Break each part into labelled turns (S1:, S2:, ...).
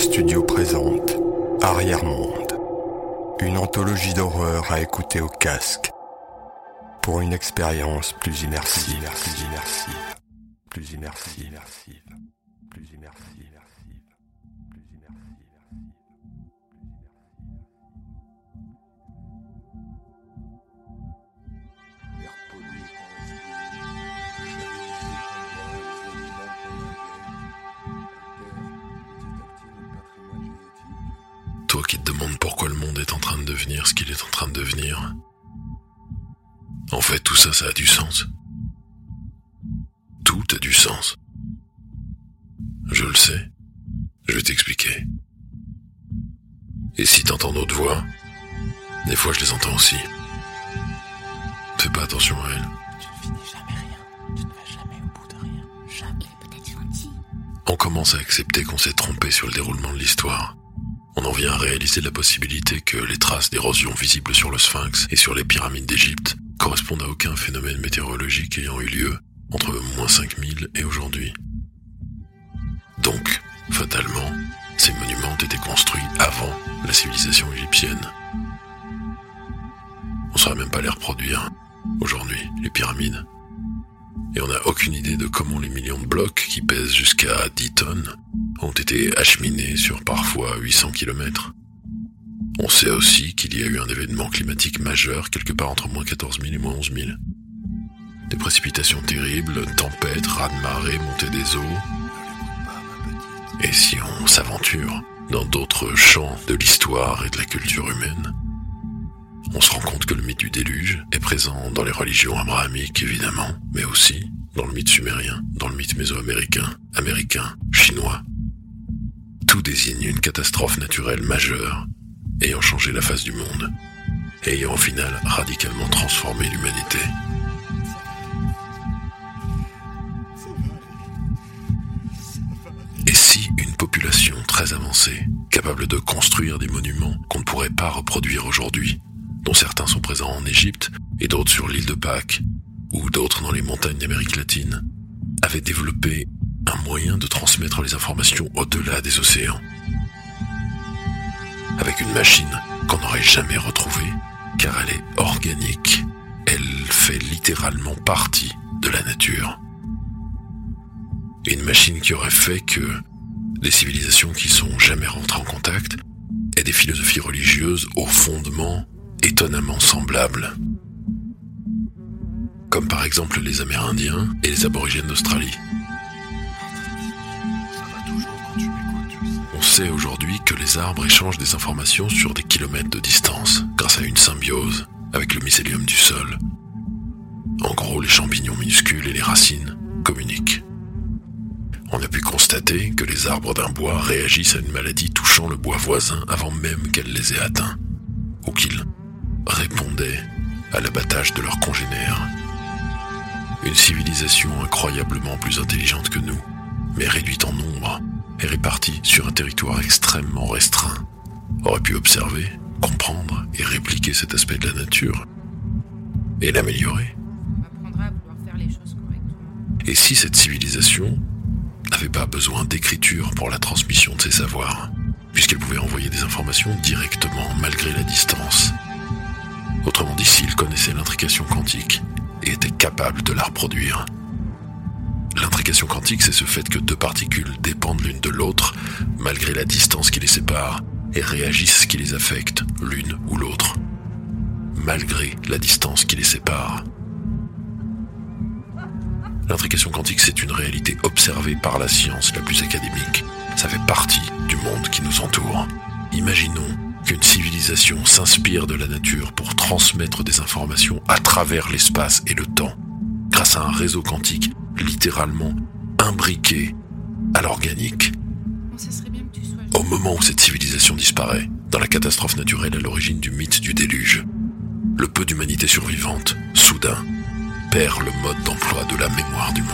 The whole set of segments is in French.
S1: Studio présente Arrière-Monde, une anthologie d'horreur à écouter au casque pour une expérience plus immersive, plus immersive, plus immersive, immersive, plus immersive.
S2: Devenir ce qu'il est en train de devenir. En fait, tout ça, ça a du sens. Tout a du sens. Je le sais. Je vais t'expliquer. Et si t'entends d'autres voix, des fois je les entends aussi. Fais pas attention à elles.
S3: Tu ne finis jamais rien. Tu ne vas jamais au bout de rien. Jamais.
S4: Il est peut-être gentil.
S2: On commence à accepter qu'on s'est trompé sur le déroulement de l'histoire. On en vient à réaliser la possibilité que les traces d'érosion visibles sur le sphinx et sur les pyramides d'Égypte correspondent à aucun phénomène météorologique ayant eu lieu entre moins 5000 et aujourd'hui. Donc, fatalement, ces monuments ont été construits avant la civilisation égyptienne. On ne saurait même pas les reproduire aujourd'hui, les pyramides. Et on n'a aucune idée de comment les millions de blocs qui pèsent jusqu'à 10 tonnes ont été acheminés sur parfois 800 km. On sait aussi qu'il y a eu un événement climatique majeur quelque part entre moins 14 000 et moins 11 000. Des précipitations terribles, tempêtes, raz-de-marée, montée des eaux. Et si on s'aventure dans d'autres champs de l'histoire et de la culture humaine, on se rend compte que le mythe du déluge est présent dans les religions abrahamiques évidemment, mais aussi dans le mythe sumérien, dans le mythe mésoaméricain, américain, chinois. Tout désigne une catastrophe naturelle majeure ayant changé la face du monde, ayant au final radicalement transformé l'humanité. Et si une population très avancée, capable de construire des monuments qu'on ne pourrait pas reproduire aujourd'hui, dont certains sont présents en Égypte et d'autres sur l'île de Pâques, ou d'autres dans les montagnes d'Amérique latine, avait développé un moyen de transmettre les informations au-delà des océans. Avec une machine qu'on n'aurait jamais retrouvée, car elle est organique. Elle fait littéralement partie de la nature. Une machine qui aurait fait que les civilisations qui sont jamais rentrées en contact aient des philosophies religieuses au fondement étonnamment semblables. Comme par exemple les Amérindiens et les aborigènes d'Australie. Sait aujourd'hui que les arbres échangent des informations sur des kilomètres de distance grâce à une symbiose avec le mycélium du sol. En gros, les champignons minuscules et les racines communiquent. On a pu constater que les arbres d'un bois réagissent à une maladie touchant le bois voisin avant même qu'elle les ait atteints, ou qu'ils répondaient à l'abattage de leurs congénères. Une civilisation incroyablement plus intelligente que nous, mais réduite en nombre et répartie sur un territoire extrêmement restreint, aurait pu observer, comprendre et répliquer cet aspect de la nature et l'améliorer. Et si cette civilisation n'avait pas besoin d'écriture pour la transmission de ses savoirs, puisqu'elle pouvait envoyer des informations directement malgré la distance Autrement dit, s'il connaissait l'intrication quantique et était capable de la reproduire. L'intrication quantique, c'est ce fait que deux particules l'une de l'autre malgré la distance qui les sépare et réagissent qui les affecte l'une ou l'autre, malgré la distance qui les sépare. L'intrication quantique, c'est une réalité observée par la science la plus académique. Ça fait partie du monde qui nous entoure. Imaginons qu'une civilisation s'inspire de la nature pour transmettre des informations à travers l'espace et le temps, grâce à un réseau quantique littéralement imbriqué à l'organique. Au moment où cette civilisation disparaît, dans la catastrophe naturelle à l'origine du mythe du déluge, le peu d'humanité survivante, soudain, perd le mode d'emploi de la mémoire du monde.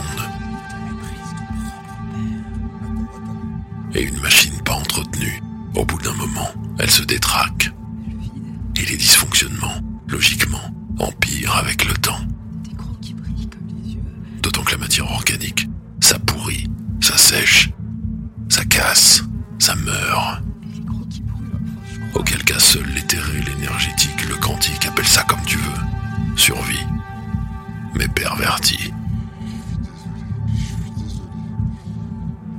S2: Et une machine pas entretenue, au bout d'un moment, elle se détraque. l'énergétique, le
S3: quantique, appelle ça comme
S2: tu veux. Survie. Mais perverti.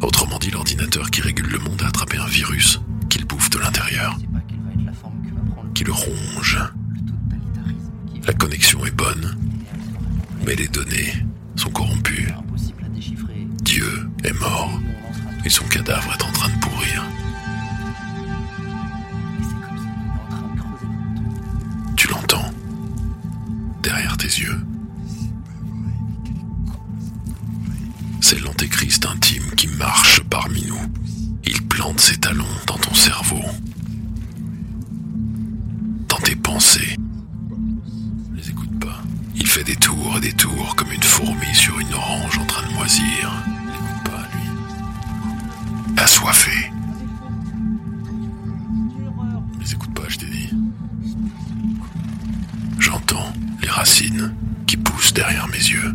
S2: Autrement dit, l'ordinateur qui régule le monde a attrapé un virus qu'il bouffe de l'intérieur, qui le ronge. La connexion est bonne, mais les données sont corrompues. Dieu est mort et son cadavre est en train de pourrir.
S3: C'est
S2: l'antéchrist intime qui marche parmi nous. Il plante ses talons dans ton cerveau, dans tes pensées. Les écoute pas. Il fait des tours et des tours comme une fourmi sur une orange en train de moisir. L'écoute pas, lui. Assoiffé. Les écoute pas, je t'ai dit. J'entends les racines qui poussent derrière mes yeux.